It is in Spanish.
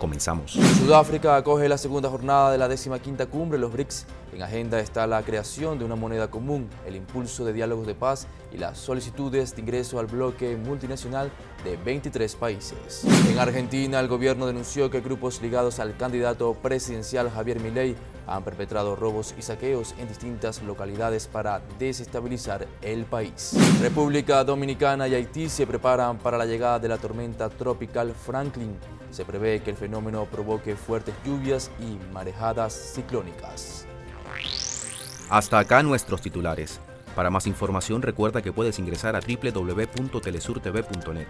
Comenzamos. Sudáfrica acoge la segunda jornada de la quinta cumbre los BRICS. En agenda está la creación de una moneda común, el impulso de diálogos de paz y las solicitudes de ingreso al bloque multinacional de 23 países. En Argentina, el gobierno denunció que grupos ligados al candidato presidencial Javier Milei han perpetrado robos y saqueos en distintas localidades para desestabilizar el país. República Dominicana y Haití se preparan para la llegada de la tormenta tropical Franklin. Se prevé que el fenómeno provoque fuertes lluvias y marejadas ciclónicas. Hasta acá nuestros titulares. Para más información recuerda que puedes ingresar a www.telesurtv.net.